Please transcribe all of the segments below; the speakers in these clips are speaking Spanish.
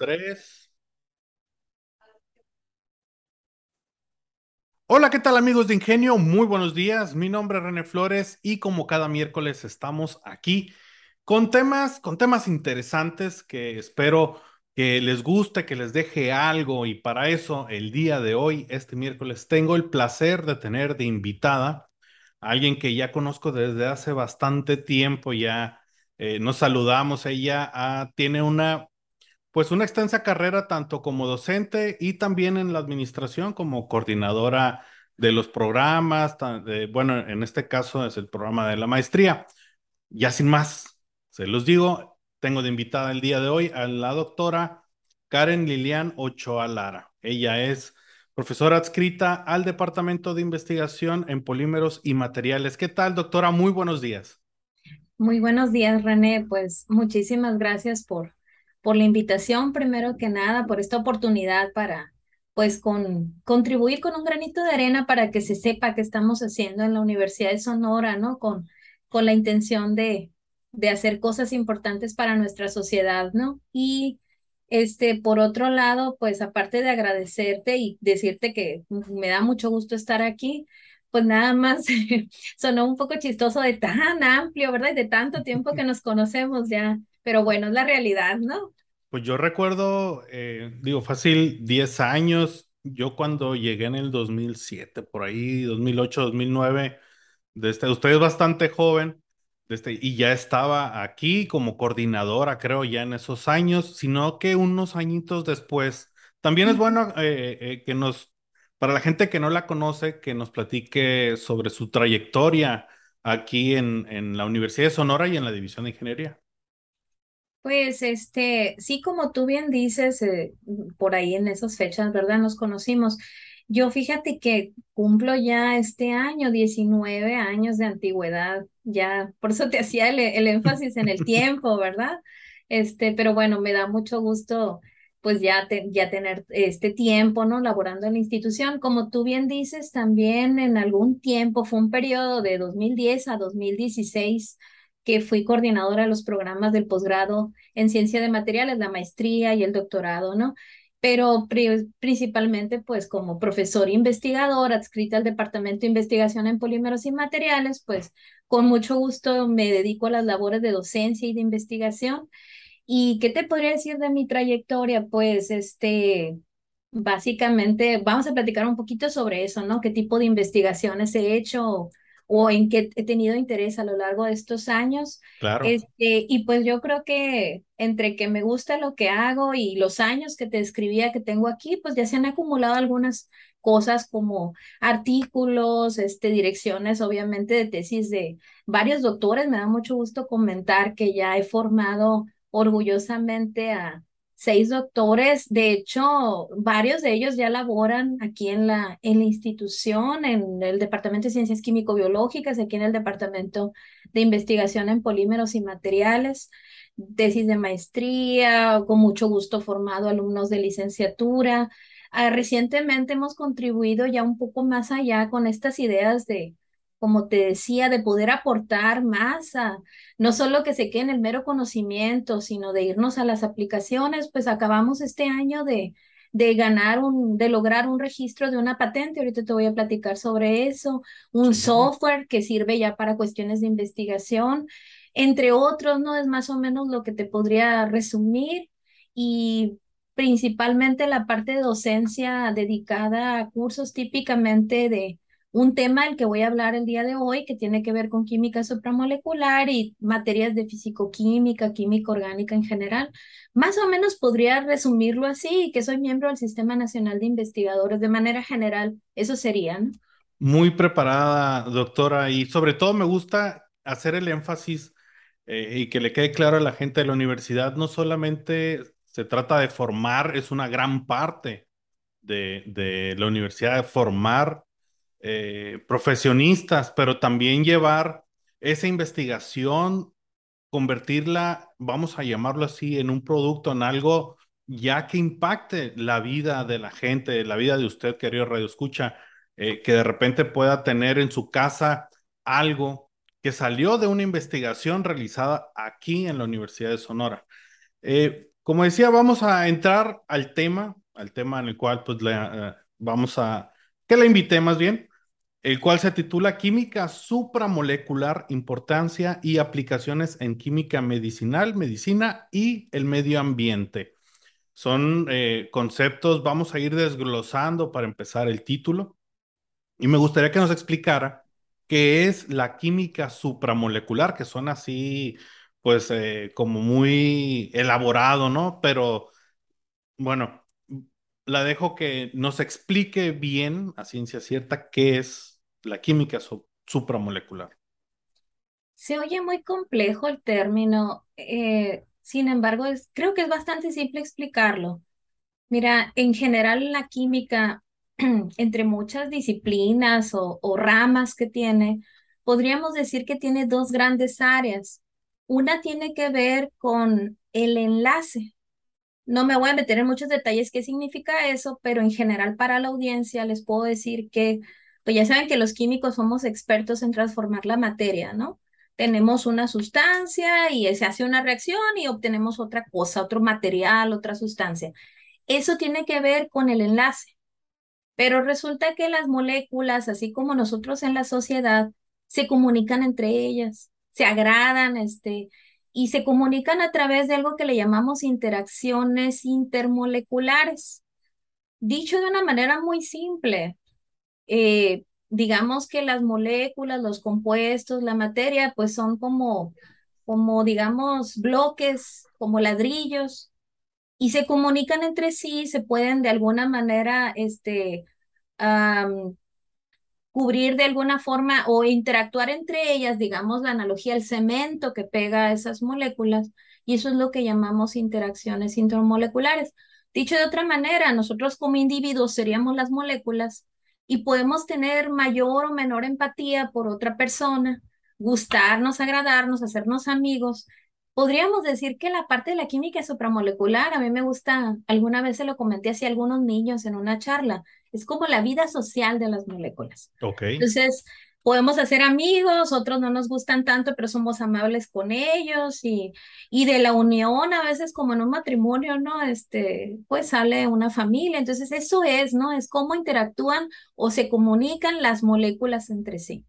tres. Hola, ¿qué tal amigos de Ingenio? Muy buenos días. Mi nombre es René Flores y como cada miércoles estamos aquí con temas, con temas interesantes que espero que les guste, que les deje algo y para eso el día de hoy, este miércoles, tengo el placer de tener de invitada a alguien que ya conozco desde hace bastante tiempo, ya eh, nos saludamos, ella ah, tiene una pues una extensa carrera tanto como docente y también en la administración como coordinadora de los programas, bueno, en este caso es el programa de la maestría. Ya sin más, se los digo, tengo de invitada el día de hoy a la doctora Karen Lilian Ochoa Lara. Ella es profesora adscrita al Departamento de Investigación en Polímeros y Materiales. ¿Qué tal, doctora? Muy buenos días. Muy buenos días, René. Pues muchísimas gracias por por la invitación, primero que nada, por esta oportunidad para, pues, con, contribuir con un granito de arena para que se sepa qué estamos haciendo en la Universidad de Sonora, ¿no? Con, con la intención de, de hacer cosas importantes para nuestra sociedad, ¿no? Y este, por otro lado, pues aparte de agradecerte y decirte que me da mucho gusto estar aquí, pues nada más sonó un poco chistoso de tan amplio, ¿verdad? Y de tanto tiempo que nos conocemos ya pero bueno, es la realidad, ¿no? Pues yo recuerdo, eh, digo, fácil 10 años, yo cuando llegué en el 2007, por ahí, 2008, 2009, desde, usted es bastante joven, desde, y ya estaba aquí como coordinadora, creo, ya en esos años, sino que unos añitos después, también es bueno eh, eh, que nos, para la gente que no la conoce, que nos platique sobre su trayectoria aquí en, en la Universidad de Sonora y en la División de Ingeniería. Pues este, sí, como tú bien dices, eh, por ahí en esas fechas, ¿verdad? Nos conocimos. Yo fíjate que cumplo ya este año 19 años de antigüedad, ya, por eso te hacía el, énfasis en el tiempo, ¿verdad? Este, pero bueno, me da mucho gusto pues ya, ya tener este tiempo, ¿no? Laborando en la institución. Como tú bien dices, también en algún tiempo, fue un periodo de 2010 a 2016 que fui coordinadora de los programas del posgrado en ciencia de materiales, la maestría y el doctorado, ¿no? Pero principalmente, pues como profesor investigador adscrita al Departamento de Investigación en Polímeros y Materiales, pues con mucho gusto me dedico a las labores de docencia y de investigación. ¿Y qué te podría decir de mi trayectoria? Pues este, básicamente vamos a platicar un poquito sobre eso, ¿no? ¿Qué tipo de investigaciones he hecho? O en qué he tenido interés a lo largo de estos años. Claro. Este, y pues yo creo que entre que me gusta lo que hago y los años que te escribía que tengo aquí, pues ya se han acumulado algunas cosas como artículos, este, direcciones, obviamente, de tesis de varios doctores. Me da mucho gusto comentar que ya he formado orgullosamente a seis doctores. De hecho, varios de ellos ya laboran aquí en la, en la institución, en el Departamento de Ciencias Químico-Biológicas, aquí en el Departamento de Investigación en Polímeros y Materiales, tesis de maestría, con mucho gusto formado alumnos de licenciatura. Ah, recientemente hemos contribuido ya un poco más allá con estas ideas de como te decía, de poder aportar más a, no solo que se quede en el mero conocimiento, sino de irnos a las aplicaciones, pues acabamos este año de, de ganar un, de lograr un registro de una patente, ahorita te voy a platicar sobre eso, un software que sirve ya para cuestiones de investigación, entre otros, ¿no? Es más o menos lo que te podría resumir. Y principalmente la parte de docencia dedicada a cursos típicamente de un tema del que voy a hablar el día de hoy, que tiene que ver con química supramolecular y materias de fisicoquímica, química orgánica en general. Más o menos podría resumirlo así, que soy miembro del Sistema Nacional de Investigadores de manera general. Eso sería, Muy preparada, doctora, y sobre todo me gusta hacer el énfasis eh, y que le quede claro a la gente de la universidad, no solamente se trata de formar, es una gran parte de, de la universidad, de formar eh, profesionistas, pero también llevar esa investigación, convertirla, vamos a llamarlo así, en un producto, en algo ya que impacte la vida de la gente, la vida de usted, querido Radio Escucha, eh, que de repente pueda tener en su casa algo que salió de una investigación realizada aquí en la Universidad de Sonora. Eh, como decía, vamos a entrar al tema, al tema en el cual pues le, vamos a, que la invité más bien, el cual se titula Química supramolecular, importancia y aplicaciones en química medicinal, medicina y el medio ambiente. Son eh, conceptos, vamos a ir desglosando para empezar el título. Y me gustaría que nos explicara qué es la química supramolecular, que suena así, pues, eh, como muy elaborado, ¿no? Pero, bueno, la dejo que nos explique bien, a ciencia cierta, qué es la química su supramolecular. Se oye muy complejo el término, eh, sin embargo, es, creo que es bastante simple explicarlo. Mira, en general la química, entre muchas disciplinas o ramas que tiene, podríamos decir que tiene dos grandes áreas. Una tiene que ver con el enlace. No me voy a meter en muchos detalles qué significa eso, pero en general para la audiencia les puedo decir que, pues ya saben que los químicos somos expertos en transformar la materia, ¿no? Tenemos una sustancia y se hace una reacción y obtenemos otra cosa, otro material, otra sustancia. Eso tiene que ver con el enlace. Pero resulta que las moléculas, así como nosotros en la sociedad, se comunican entre ellas, se agradan, este, y se comunican a través de algo que le llamamos interacciones intermoleculares. Dicho de una manera muy simple, eh, digamos que las moléculas, los compuestos, la materia, pues son como, como digamos, bloques, como ladrillos, y se comunican entre sí, se pueden de alguna manera, este, cubrir de alguna forma o interactuar entre ellas, digamos la analogía, el cemento que pega a esas moléculas, y eso es lo que llamamos interacciones intermoleculares. Dicho de otra manera, nosotros como individuos seríamos las moléculas y podemos tener mayor o menor empatía por otra persona, gustarnos, agradarnos, hacernos amigos. Podríamos decir que la parte de la química supramolecular, a mí me gusta, alguna vez se lo comenté hacia algunos niños en una charla, es como la vida social de las moléculas. Ok. Entonces, podemos hacer amigos, otros no nos gustan tanto, pero somos amables con ellos y, y de la unión, a veces como en un matrimonio, ¿no? Este, pues sale una familia. Entonces, eso es, ¿no? Es cómo interactúan o se comunican las moléculas entre sí.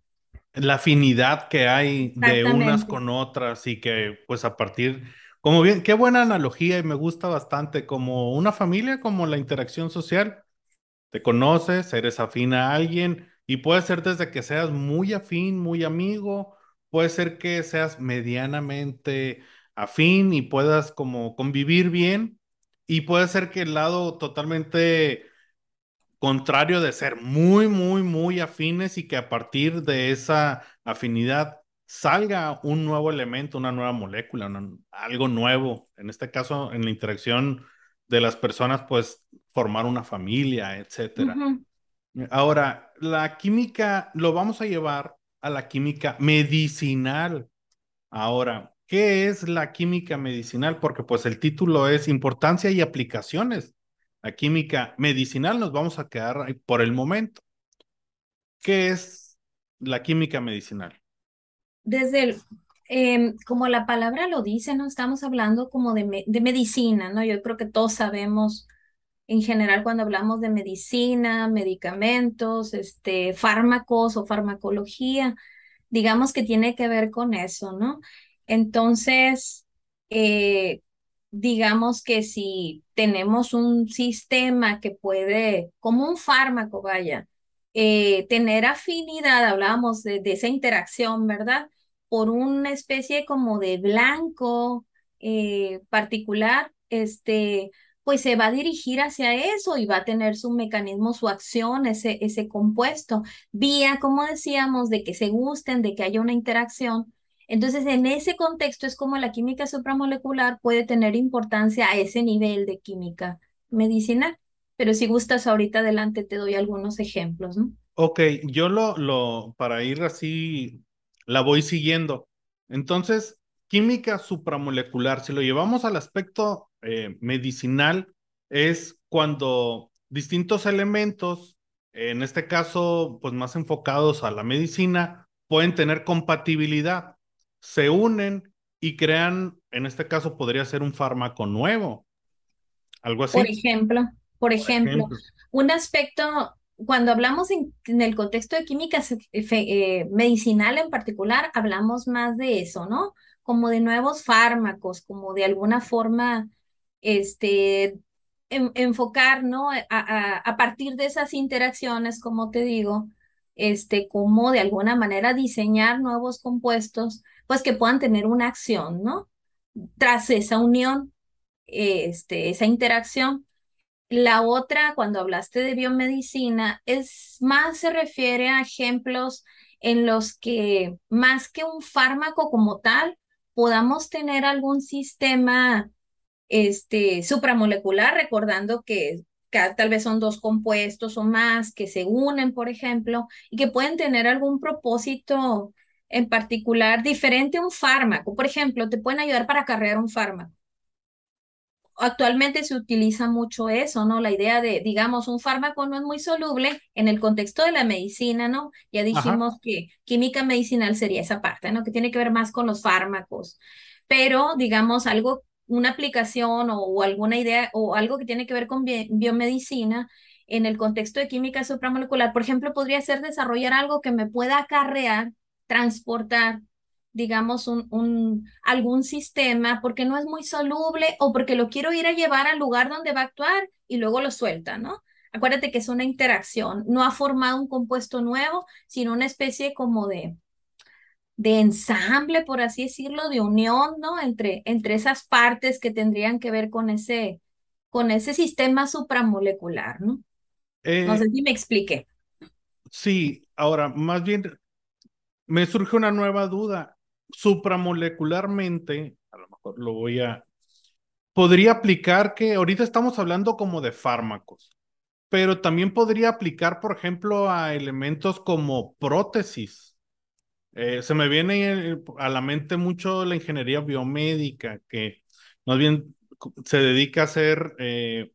La afinidad que hay de unas con otras y que pues a partir, como bien, qué buena analogía y me gusta bastante como una familia, como la interacción social. Te conoces, eres afín a alguien y puede ser desde que seas muy afín, muy amigo, puede ser que seas medianamente afín y puedas como convivir bien y puede ser que el lado totalmente contrario de ser muy, muy, muy afines y que a partir de esa afinidad salga un nuevo elemento, una nueva molécula, algo nuevo. En este caso, en la interacción de las personas, pues formar una familia, etcétera. Ahora, la química lo vamos a llevar a la química medicinal. Ahora, ¿qué es la química medicinal? Porque pues el título es Importancia y aplicaciones. La química medicinal nos vamos a quedar por el momento. ¿Qué es la química medicinal? Desde el, em, como la palabra lo dice, no estamos hablando como de, de medicina, ¿no? Yo creo que todos sabemos en general cuando hablamos de medicina, medicamentos, este, fármacos o farmacología, digamos que tiene que ver con eso, ¿no? Entonces, eh, digamos que si tenemos un sistema que puede, como un fármaco, vaya, eh, tener afinidad, hablábamos de, esa interacción, ¿verdad? Por una especie como de blanco eh, particular, este, pues se va a dirigir hacia eso y va a tener su mecanismo, su acción, ese, ese compuesto, vía, como decíamos, de que se gusten, de que haya una interacción. Entonces, en ese contexto es como la química supramolecular puede tener importancia a ese nivel de química medicinal. Pero si gustas, ahorita adelante te doy algunos ejemplos, ¿no? Ok, yo lo, lo, para ir así, la voy siguiendo. Entonces, química supramolecular, si lo llevamos al aspecto eh, medicinal, es cuando distintos elementos, en este caso, pues más enfocados a la medicina, pueden tener compatibilidad, se unen y crean, en este caso podría ser un fármaco nuevo, algo Por así, ejemplo, por por ejemplo, un aspecto, cuando hablamos en, en el contexto de química fe- eh, medicinal en particular, hablamos más de eso, ¿no? Como de nuevos fármacos, como de alguna forma, este, en- enfocar, ¿no? A, a- a partir de esas interacciones, como te digo, este, como de alguna manera diseñar nuevos compuestos, pues que puedan tener una acción, ¿no? Tras esa unión este, esa interacción. La otra, cuando hablaste de biomedicina, es más se refiere a ejemplos en los que más que un fármaco como tal, podamos tener algún sistema este, supramolecular, recordando que tal vez son dos compuestos o más que se unen, por ejemplo, y que pueden tener algún propósito en particular diferente a un fármaco. Por ejemplo, te pueden ayudar para acarrear un fármaco actualmente se utiliza mucho eso, ¿no? La idea de, digamos, un fármaco no es muy soluble en el contexto de la medicina, ¿no? Ya Ajá. dijimos que química medicinal sería esa parte, ¿no? Que tiene que ver más con los fármacos, pero, digamos, algo, una aplicación o, alguna idea o algo que tiene que ver con bi- biomedicina. En el contexto de química supramolecular, por ejemplo, podría ser desarrollar algo que me pueda acarrear, transportar digamos, un, un, algún sistema porque no es muy soluble o porque lo quiero ir a llevar al lugar donde va a actuar y luego lo suelta, ¿no? Acuérdate que es una interacción, no ha formado un compuesto nuevo, sino una especie como de, de ensamble, por así decirlo, de unión, ¿no? Entre, entre esas partes que tendrían que ver con ese, con ese sistema supramolecular, ¿no? No sé Eh, si me expliqué. sí, ahora, más bien, me surge una nueva duda. Supramolecularmente, a lo mejor lo voy a... Podría aplicar que ahorita estamos hablando como de fármacos, pero también podría aplicar, por ejemplo, a elementos como prótesis. Eh, se me viene eh, a la mente mucho la ingeniería biomédica, que más bien se dedica a hacer, eh,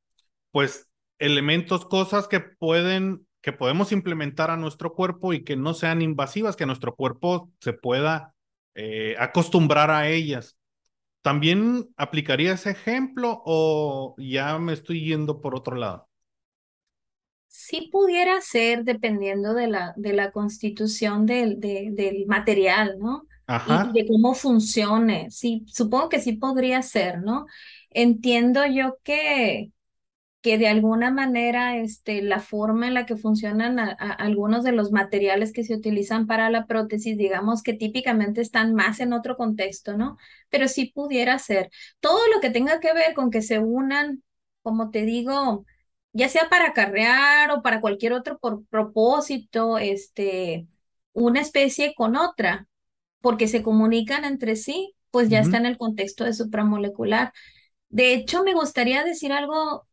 pues, elementos, cosas que pueden, que podemos implementar a nuestro cuerpo y que no sean invasivas, que nuestro cuerpo se pueda eh, acostumbrar a ellas. ¿También aplicaría ese ejemplo o ya me estoy yendo por otro lado? Sí pudiera ser dependiendo de la, de la constitución del, de- del material, ¿no? Y, y Ajá. de cómo funcione. Sí, supongo que sí podría ser, ¿no? Entiendo yo que, que de alguna manera este, la forma en la que funcionan a- a- algunos de los materiales que se utilizan para la prótesis, digamos que típicamente están más en otro contexto, ¿no? Pero sí pudiera ser. Todo lo que tenga que ver con que se unan, como te digo, ya sea para acarrear o para cualquier otro por propósito, este, una especie con otra, porque se comunican entre sí, pues ya está en el contexto de supramolecular. De hecho, me gustaría decir algo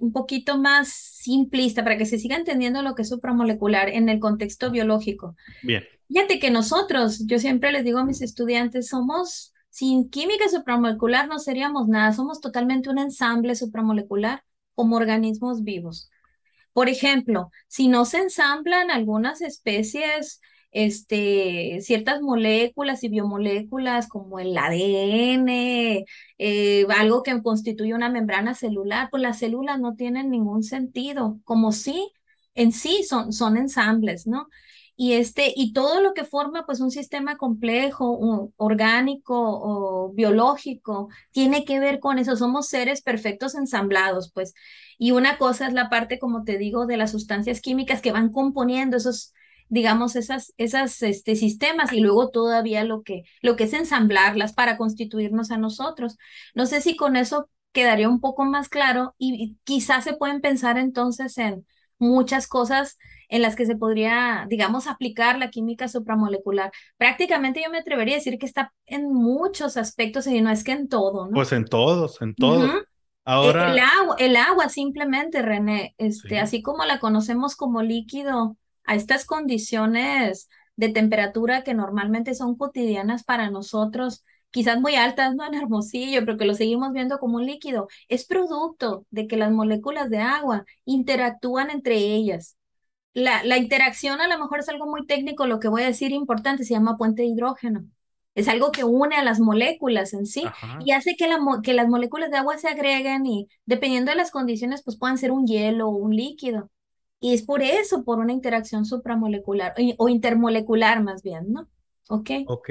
un poquito más simplista para que se siga entendiendo lo que es supramolecular en el contexto biológico. Bien. Fíjate que nosotros, yo siempre les digo a mis estudiantes, somos, sin química supramolecular no seríamos nada, somos totalmente un ensamble supramolecular como organismos vivos. Por ejemplo, si no se ensamblan algunas especies, este, ciertas moléculas y biomoléculas como el ADN, eh, algo que constituye una membrana celular, pues las células no tienen ningún sentido, como si en sí son, son ensambles, ¿no? Y este, y todo lo que forma pues un sistema complejo, un- orgánico o biológico, tiene que ver con eso. Somos seres perfectos ensamblados, pues. Y una cosa es la parte, como te digo, de las sustancias químicas que van componiendo esos, digamos, esas, esas, este, sistemas y luego todavía lo que, lo que es ensamblarlas para constituirnos a nosotros. No sé si con eso quedaría un poco más claro y, y quizás se pueden pensar entonces en muchas cosas en las que se podría, digamos, aplicar la química supramolecular. Prácticamente yo me atrevería a decir que está en muchos aspectos y no es que en todo, ¿no? Pues en todos, en todos. E- El Ahora, agua, el agua simplemente, René, este, sí. así como la conocemos como líquido, a estas condiciones de temperatura que normalmente son cotidianas para nosotros, quizás muy altas, ¿no? En Hermosillo, pero que lo seguimos viendo como un líquido, es producto de que las moléculas de agua interactúan entre ellas. La, la interacción a lo mejor es algo muy técnico, lo que voy a decir importante, se llama puente de hidrógeno. Es algo que une a las moléculas en sí Ajá. y hace que, la, que las moléculas de agua se agreguen y dependiendo de las condiciones, pues puedan ser un hielo o un líquido. Y es por eso, por una interacción supramolecular o intermolecular más bien, ¿no? Ok. Ok,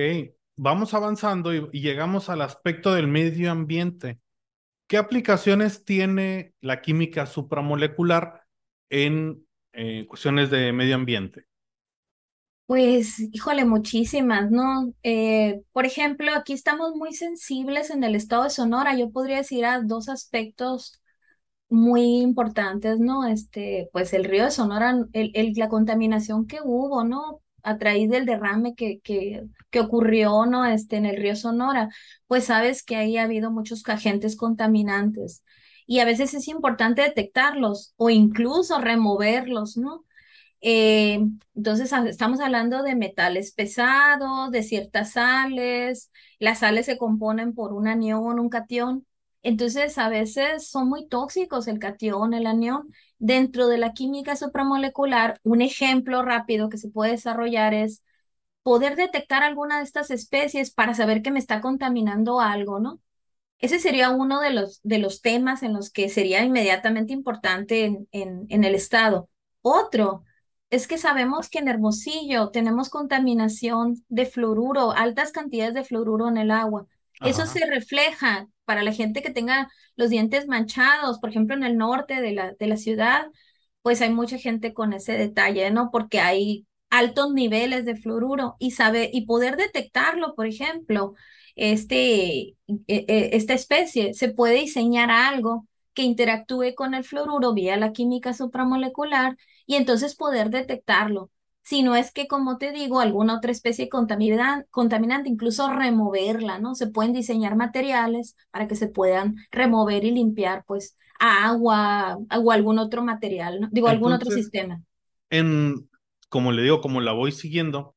vamos avanzando y, y llegamos al aspecto del medio ambiente. ¿Qué aplicaciones tiene la química supramolecular en eh, cuestiones de medio ambiente? Pues, híjole, muchísimas, ¿no? Eh, por ejemplo, aquí estamos muy sensibles en el estado de Sonora. Yo podría decir a dos aspectos muy importantes, ¿no? Este, pues el río de Sonora, el, el- la contaminación que hubo, ¿no? A raíz del derrame que, que, que ocurrió, ¿no? Este, en el río Sonora, pues sabes que ahí ha habido muchos agentes contaminantes y a veces es importante detectarlos o incluso removerlos, ¿no? Eh, entonces, estamos hablando de metales pesados, de ciertas sales. Las sales se componen por un anión, un cation. Entonces, a veces son muy tóxicos el cation, el anión. Dentro de la química supramolecular, un ejemplo rápido que se puede desarrollar es poder detectar alguna de estas especies para saber que me está contaminando algo, ¿no? Ese sería uno de los, de los temas en los que sería inmediatamente importante en, en, en el estado. Otro es que sabemos que en Hermosillo tenemos contaminación de fluoruro, altas cantidades de fluoruro en el agua. Eso se refleja para la gente que tenga los dientes manchados, por ejemplo, en el norte de la, de la ciudad, pues hay mucha gente con ese detalle, ¿no? Porque hay altos niveles de fluoruro y sabe, y poder detectarlo, por ejemplo este, e- e- esta especie, se puede diseñar algo que interactúe con el fluoruro vía la química supramolecular y entonces poder detectarlo. Si no es que, como te digo, alguna otra especie contamina- contaminante, incluso removerla, ¿no? Se pueden diseñar materiales para que se puedan remover y limpiar, pues, a agua o algún otro material, ¿no? Digo, algún otro sistema. en, como le digo, como la voy siguiendo,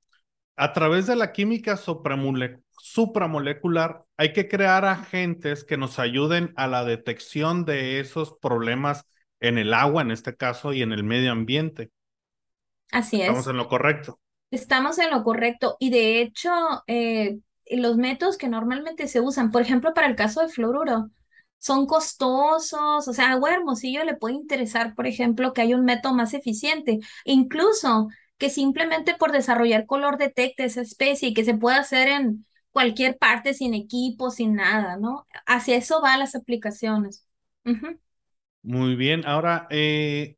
a través de la química supramole- supramolecular hay que crear agentes que nos ayuden a la detección de esos problemas en el agua, en este caso, y en el medio ambiente. Así Estamos es. en lo correcto. Estamos en lo correcto y de hecho eh, los métodos que normalmente se usan, por ejemplo, para el caso de fluoruro, son costosos, o sea, a Hermosillo le puede interesar, por ejemplo, que haya un método más eficiente, incluso que simplemente por desarrollar color detecte esa especie y que se pueda hacer en cualquier parte sin equipo, sin nada, ¿no? Hacia eso van las aplicaciones. Muy bien. Ahora, eh,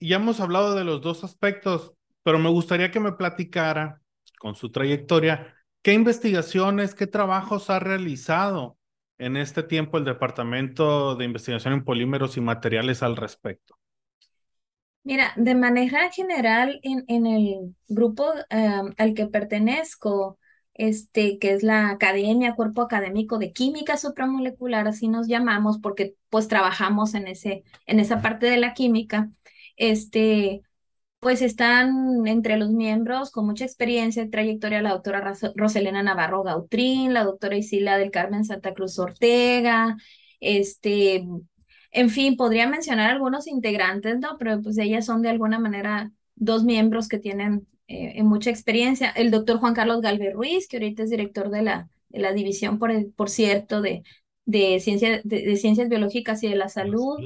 ya hemos hablado de los dos aspectos, pero me gustaría que me platicara con su trayectoria, qué investigaciones, qué trabajos ha realizado en este tiempo el Departamento de Investigación en Polímeros y Materiales al respecto. Mira, de manera general, en, en el grupo eh, al que pertenezco, este, que es la Academia, Cuerpo Académico de Química Supramolecular, así nos llamamos, porque pues trabajamos en ese, en esa parte de la química, este, pues están entre los miembros con mucha experiencia y trayectoria la doctora Roselena Navarro Gautrín, la doctora Isila del Carmen Santa Cruz Ortega, este, en fin, podría mencionar algunos integrantes, ¿no? Pero pues ellas son de alguna manera dos miembros que tienen eh, mucha experiencia. El doctor Juan Carlos Galvez Ruiz, que ahorita es director de la, de la división, por, el- por cierto, de, de, ciencia, de, de ciencias biológicas y de la salud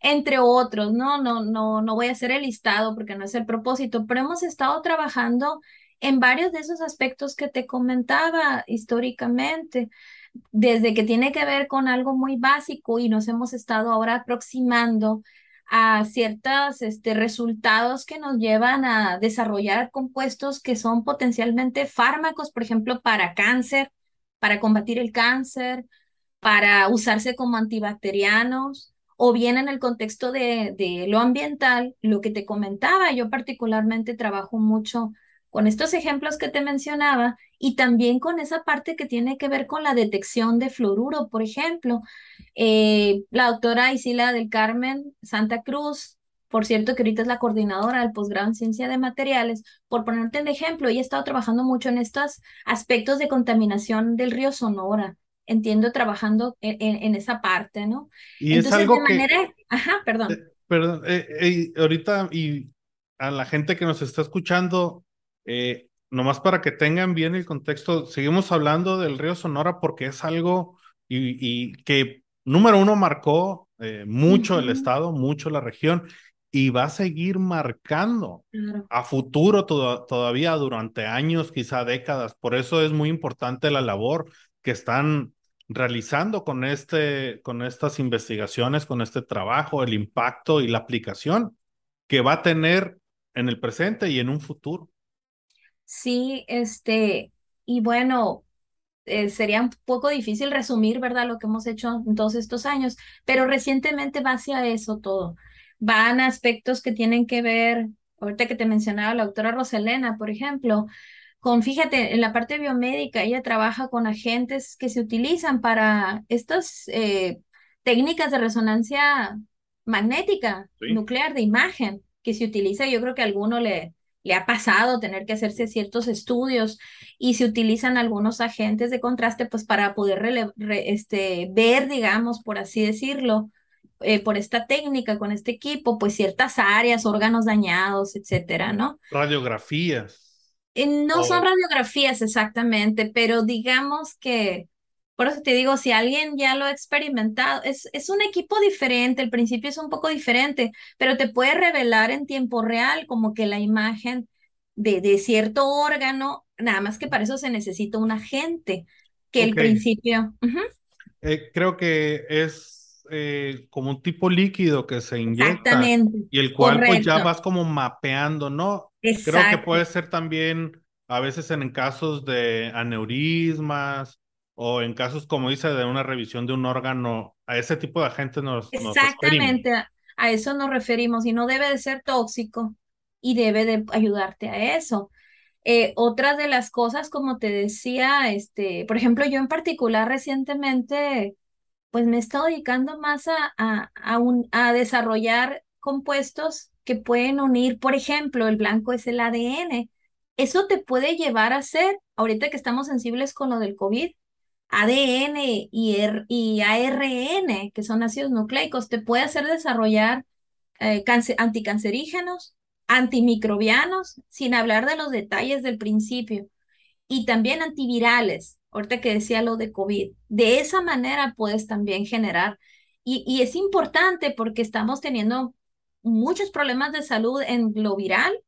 entre otros, ¿no? No, no, no voy a hacer el listado porque no es el propósito, pero hemos estado trabajando en varios de esos aspectos que te comentaba históricamente, desde que tiene que ver con algo muy básico y nos hemos estado ahora aproximando a ciertos este, resultados que nos llevan a desarrollar compuestos que son potencialmente fármacos, por ejemplo, para cáncer, para combatir el cáncer para usarse como antibacterianos o bien en el contexto de, de lo ambiental, lo que te comentaba, yo particularmente trabajo mucho con estos ejemplos que te mencionaba y también con esa parte que tiene que ver con la detección de fluoruro, por ejemplo. Eh, la doctora Isila del Carmen Santa Cruz, por cierto, que ahorita es la coordinadora del posgrado en ciencia de materiales, por ponerte un ejemplo, ella ha estado trabajando mucho en estos aspectos de contaminación del río Sonora entiendo trabajando en, en- en esa parte, ¿no? Y es Entonces, de algo que, manera, ajá, eh, perdón. perdón, eh, eh, ahorita y a la gente que nos está escuchando, eh, nomás para que tengan bien el contexto, seguimos hablando del río Sonora porque es algo y, y que, número uno, marcó eh, mucho el estado, mucho la región y va a seguir marcando claro. a futuro toda- todavía durante años, quizá décadas. Por eso es muy importante la labor que están realizando con este, con estas investigaciones, con este trabajo, el impacto y la aplicación que va a tener en el presente y en un futuro. Sí, este, y bueno, eh, sería un poco difícil resumir, ¿verdad?, lo que hemos hecho en todos estos años, pero recientemente va hacia eso todo. Van aspectos que tienen que ver, ahorita que te mencionaba la doctora Roselena, por ejemplo, con, fíjate, en la parte biomédica, ella trabaja con agentes que se utilizan para estas eh, técnicas de resonancia magnética, Sí. nuclear, de imagen, que se utiliza, yo creo que a alguno le, le ha pasado tener que hacerse ciertos estudios y se utilizan algunos agentes de contraste, pues para poder rele- re- este, ver, digamos, por así decirlo, eh, por esta técnica, con este equipo, pues ciertas áreas, órganos dañados, etcétera, ¿no? Radiografías. Eh, No son radiografías exactamente, pero digamos que, por eso te digo, si alguien ya lo ha experimentado, es, es un equipo diferente, el principio es un poco diferente, pero te puede revelar en tiempo real como que la imagen de, de cierto órgano, nada más que para eso se necesita un agente, que el principio, eh, creo que es eh, como un tipo líquido que se inyecta y el cual pues ya vas como mapeando, ¿no? Creo que puede ser también a veces en casos de aneurismas o en casos, como dice, de una revisión de un órgano, a ese tipo de agentes nos. Exactamente, a, eso nos referimos y no debe de ser tóxico y debe de ayudarte a eso. Eh, otra de las cosas, como te decía, este, por ejemplo, yo en particular recientemente, pues me he estado dedicando más a, a, a, un- a desarrollar compuestos que pueden unir, por ejemplo, el blanco es el ADN. Eso te puede llevar a ser, ahorita que estamos sensibles con lo del COVID, ADN y, ARN, que son ácidos nucleicos, te puede hacer desarrollar eh, anticancerígenos, antimicrobianos, sin hablar de los detalles del principio, y también antivirales, ahorita que decía lo de COVID. De esa manera puedes también generar, y, y es importante porque estamos teniendo muchos problemas de salud en lo viral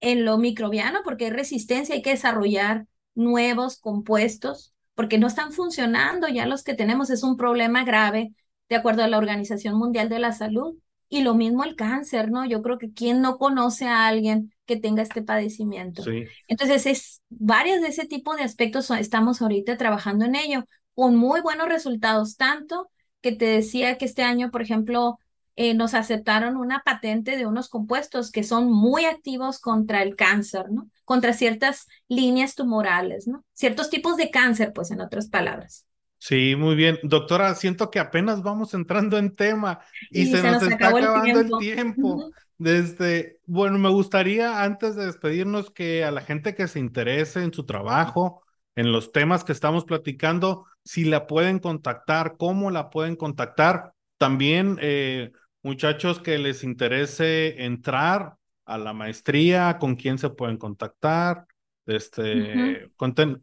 en lo microbiano porque hay resistencia, hay que desarrollar nuevos compuestos porque no están funcionando ya los que tenemos, es un problema grave de acuerdo a la Organización Mundial de la Salud. Y lo mismo el cáncer, ¿no? Yo creo que quién no conoce a alguien que tenga este padecimiento. Sí. Entonces, es varios de ese tipo de aspectos estamos ahorita trabajando en ello con muy buenos resultados, tanto que te decía que este año, por ejemplo, eh, nos aceptaron una patente de unos compuestos que son muy activos contra el cáncer, ¿no? Contra ciertas líneas tumorales, ¿no? Ciertos tipos de cáncer, pues en otras palabras. Sí, muy bien. Doctora, siento que apenas vamos entrando en tema y Y se se nos nos está el acabando el tiempo. Desde, bueno, me gustaría antes de despedirnos que a la gente que se interese en su trabajo, en los temas que estamos platicando, si la pueden contactar, cómo la pueden contactar. También, eh, muchachos que les interese entrar a la maestría, con quién se pueden contactar. Este, conten-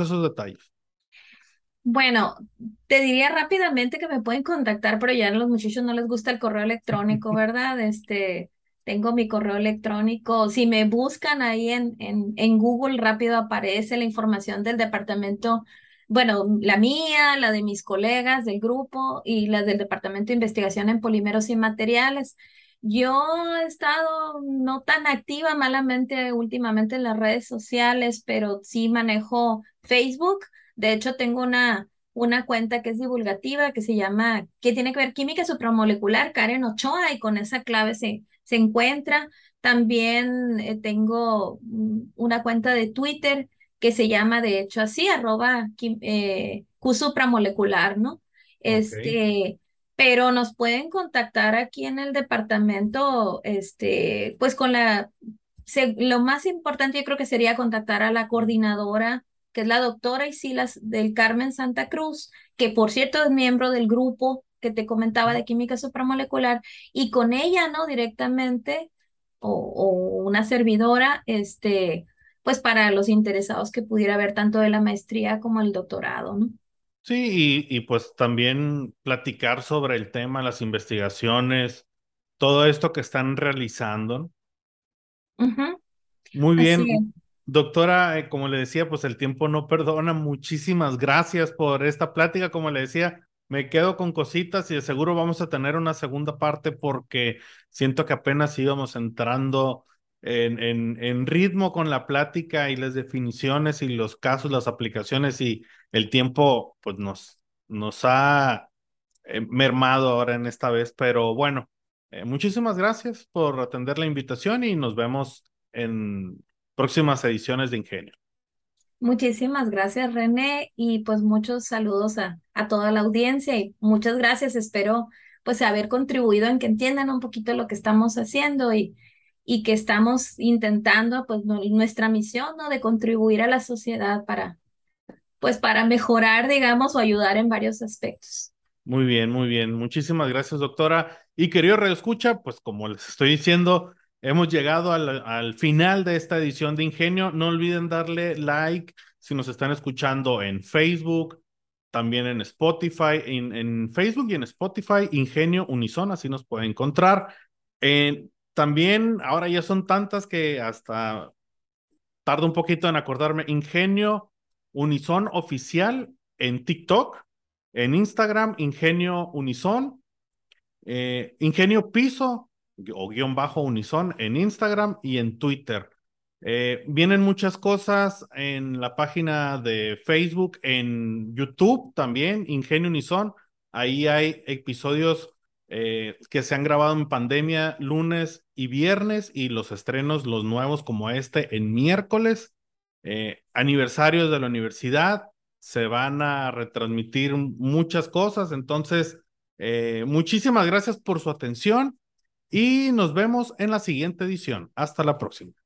esos detalles. Bueno, te diría rápidamente que me pueden contactar, pero ya a los muchachos no les gusta el correo electrónico, ¿verdad? Este, tengo mi correo electrónico. Si me buscan ahí en, en, en Google, rápido aparece la información del departamento, bueno, la mía, la de mis colegas del grupo y la del departamento de investigación en polímeros y materiales. Yo he estado no tan activa malamente últimamente en las redes sociales, pero sí manejo Facebook. De hecho, tengo una, una cuenta que es divulgativa que se llama, que tiene que ver química supramolecular, Karen Ochoa, y con esa clave se, se encuentra. También eh, tengo mm, una cuenta de Twitter que se llama, de hecho, así, arroba eh, Q supramolecular, ¿no? Este, pero nos pueden contactar aquí en el departamento, este, pues con la, se- lo más importante yo creo que sería contactar a la coordinadora que es la doctora Isilas del Carmen Santa Cruz, que por cierto es miembro del grupo que te comentaba de química supramolecular, y con ella, ¿no? Directamente, o, o una servidora, este, pues para los interesados que pudiera haber tanto de la maestría como el doctorado. Sí, y, y pues también platicar sobre el tema, las investigaciones, todo esto que están realizando. Muy bien, doctora, eh, como le decía, pues el tiempo no perdona. Muchísimas gracias por esta plática. Como le decía, me quedo con cositas y de seguro vamos a tener una segunda parte porque siento que apenas íbamos entrando en, en, en ritmo con la plática y las definiciones y los casos, las aplicaciones y el tiempo, pues nos, nos ha eh, mermado ahora en esta vez. Pero bueno, eh, muchísimas gracias por atender la invitación y nos vemos en próximas ediciones de Ingenio. Muchísimas gracias, René, y pues muchos saludos a, a toda la audiencia y muchas gracias. Espero pues haber contribuido en que entiendan un poquito lo que estamos haciendo y, y que estamos intentando pues nuestra misión, ¿no? De contribuir a la sociedad para pues para mejorar, digamos, o ayudar en varios aspectos. Muy bien, muy bien. Muchísimas gracias, doctora. Y querido Radio Escucha, pues como les estoy diciendo, hemos llegado al, al final de esta edición de Ingenio. No olviden darle like si nos están escuchando en Facebook, también en Spotify, en, en Facebook y en Spotify, Ingenio Unison, así nos pueden encontrar. Eh, también, ahora ya son tantas que hasta tardo un poquito en acordarme, Ingenio Unison Oficial en TikTok, en Instagram, Ingenio Unison, eh, Ingenio Piso o guion bajo Unison en Instagram y en Twitter. Eh, vienen muchas cosas en la página de Facebook, en YouTube también, Ingenio Unison. Ahí hay episodios eh, que se han grabado en pandemia lunes y viernes y los estrenos, los nuevos como este, en miércoles. Eh, aniversarios de la universidad, se van a retransmitir muchas cosas, entonces eh, muchísimas gracias por su atención y nos vemos en la siguiente edición. Hasta la próxima.